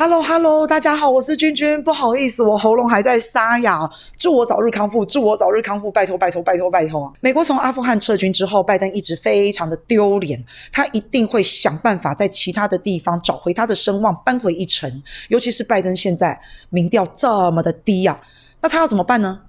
Hello Hello，大家好，我是君君，不好意思，我喉咙还在沙哑，祝我早日康复，祝我早日康复，拜托拜托拜托拜托啊！美国从阿富汗撤军之后，拜登一直非常的丢脸，他一定会想办法在其他的地方找回他的声望，扳回一城。尤其是拜登现在民调这么的低啊，那他要怎么办呢？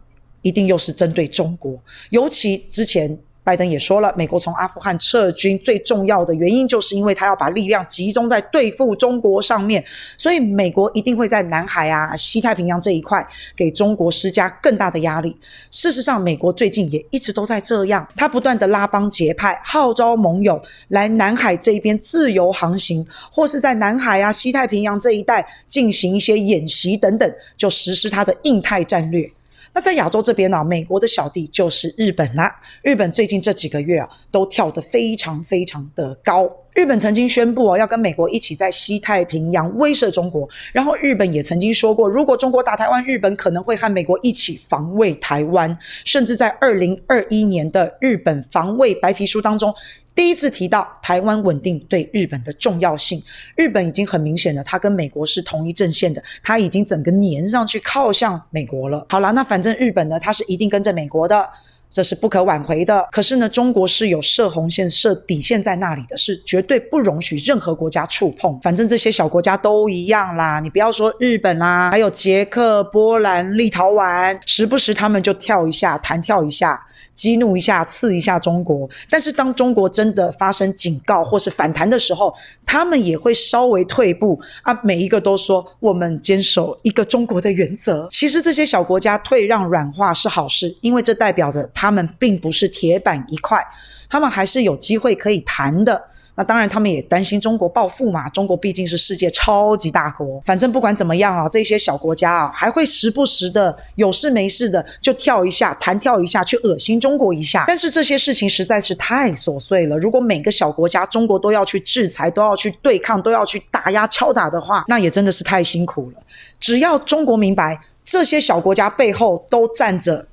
一定又是针对中国，尤其之前。拜登也说了，美国从阿富汗撤军最重要的原因，就是因为他要把力量集中在对付中国上面，所以美国一定会在南海啊、西太平洋这一块给中国施加更大的压力。事实上，美国最近也一直都在这样，他不断的拉帮结派，号召盟友来南海这一边自由航行，或是在南海啊、西太平洋这一带进行一些演习等等，就实施他的印太战略。那在亚洲这边呢、美国的小弟就是日本啦。日本最近这几个月啊，都跳得非常非常的高。日本曾经宣布啊，要跟美国一起在西太平洋威慑中国。然后日本也曾经说过，如果中国打台湾，日本可能会和美国一起防卫台湾。甚至在二零二一年的日本防卫白皮书当中。第一次提到台湾稳定对日本的重要性，日本已经很明显的，他跟美国是同一阵线的，他已经整个黏上去靠向美国了。好啦，那反正日本呢，他是一定跟着美国的，这是不可挽回的。可是呢，中国是有设红线、设底线在那里的，是绝对不容许任何国家触碰。反正这些小国家都一样啦，你不要说日本啦，还有捷克、波兰、立陶宛，时不时他们就跳一下，弹跳一下。激怒一下，刺一下中国，但是当中国真的发生警告或是反弹的时候，他们也会稍微退步啊。每一个都说我们坚守一个中国的原则。其实这些小国家退让软化是好事，因为这代表着他们并不是铁板一块，他们还是有机会可以谈的。那当然，他们也担心中国报复嘛。中国毕竟是世界超级大国。反正不管怎么样啊，这些小国家啊，还会时不时的有事没事的就跳一下、弹跳一下，去恶心中国一下。但是这些事情实在是太琐碎了。如果每个小国家中国都要去制裁、都要去对抗、都要去打压、敲打的话，那也真的是太辛苦了。只要中国明白，这些小国家背后都站着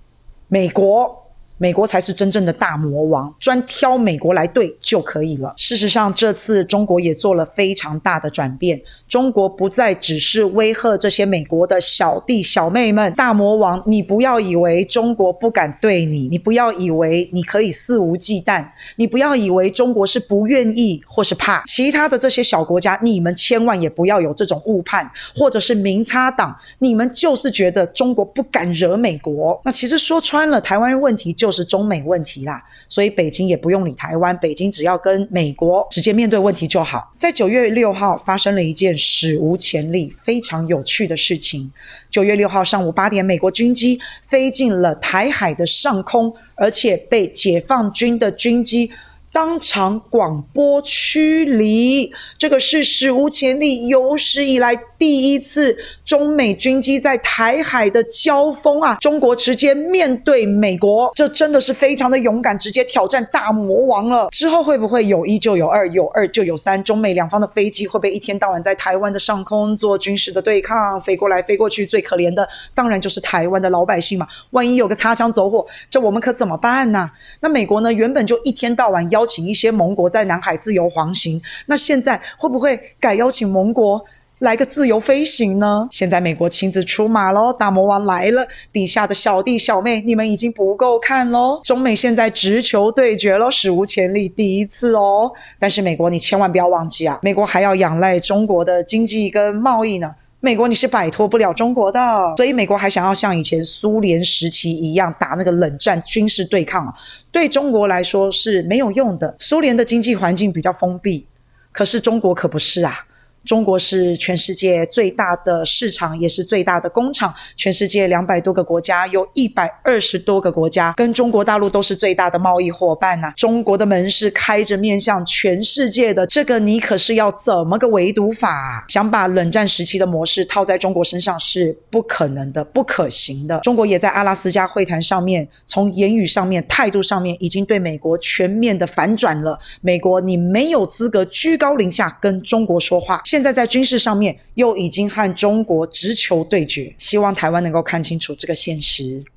美国。美国才是真正的大魔王，专挑美国来对就可以了。事实上，这次中国也做了非常大的转变，中国不再只是威吓这些美国的小弟小妹们，大魔王，你不要以为中国不敢对你，你不要以为你可以肆无忌惮，你不要以为中国是不愿意或是怕。其他的这些小国家，你们千万也不要有这种误判，或者是明察党，你们就是觉得中国不敢惹美国。那其实说穿了，台湾问题就。就是中美问题啦，所以北京也不用理台湾，北京只要跟美国直接面对问题就好。在九月六号发生了一件史无前例、非常有趣的事情。九月六号上午八点，美国军机飞进了台海的上空，而且被解放军的军机。当场广播驱离，这个是史无前例、有史以来第一次中美军机在台海的交锋啊！中国直接面对美国，这真的是非常的勇敢，直接挑战大魔王了。之后会不会有一就有二，有二就有三？中美两方的飞机会不会一天到晚在台湾的上空做军事的对抗，飞过来飞过去？最可怜的当然就是台湾的老百姓嘛！万一有个擦枪走火，这我们可怎么办呢？那美国呢？原本就一天到晚邀请一些盟国在南海自由航行，那现在会不会改邀请盟国来个自由飞行呢？现在美国亲自出马喽，大魔王来了，底下的小弟小妹，你们已经不够看喽！中美现在直球对决喽，史无前例，第一次哦。但是美国你千万不要忘记啊，美国还要仰赖中国的经济跟贸易呢。美国你是摆脱不了中国的，所以美国还想要像以前苏联时期一样打那个冷战军事对抗，对中国来说是没有用的。苏联的经济环境比较封闭，可是中国可不是啊。中国是全世界最大的市场，也是最大的工厂。全世界两百多个国家，有一百二十多个国家跟中国大陆都是最大的贸易伙伴呐。中国的门是开着面向全世界的，这个你可是要怎么个围堵法？想把冷战时期的模式套在中国身上是不可能的，不可行的。中国也在阿拉斯加会谈上面，从言语上面、态度上面，已经对美国全面的反转了。美国，你没有资格居高临下跟中国说话。现在在军事上面又已经和中国直球对决，希望台湾能够看清楚这个现实。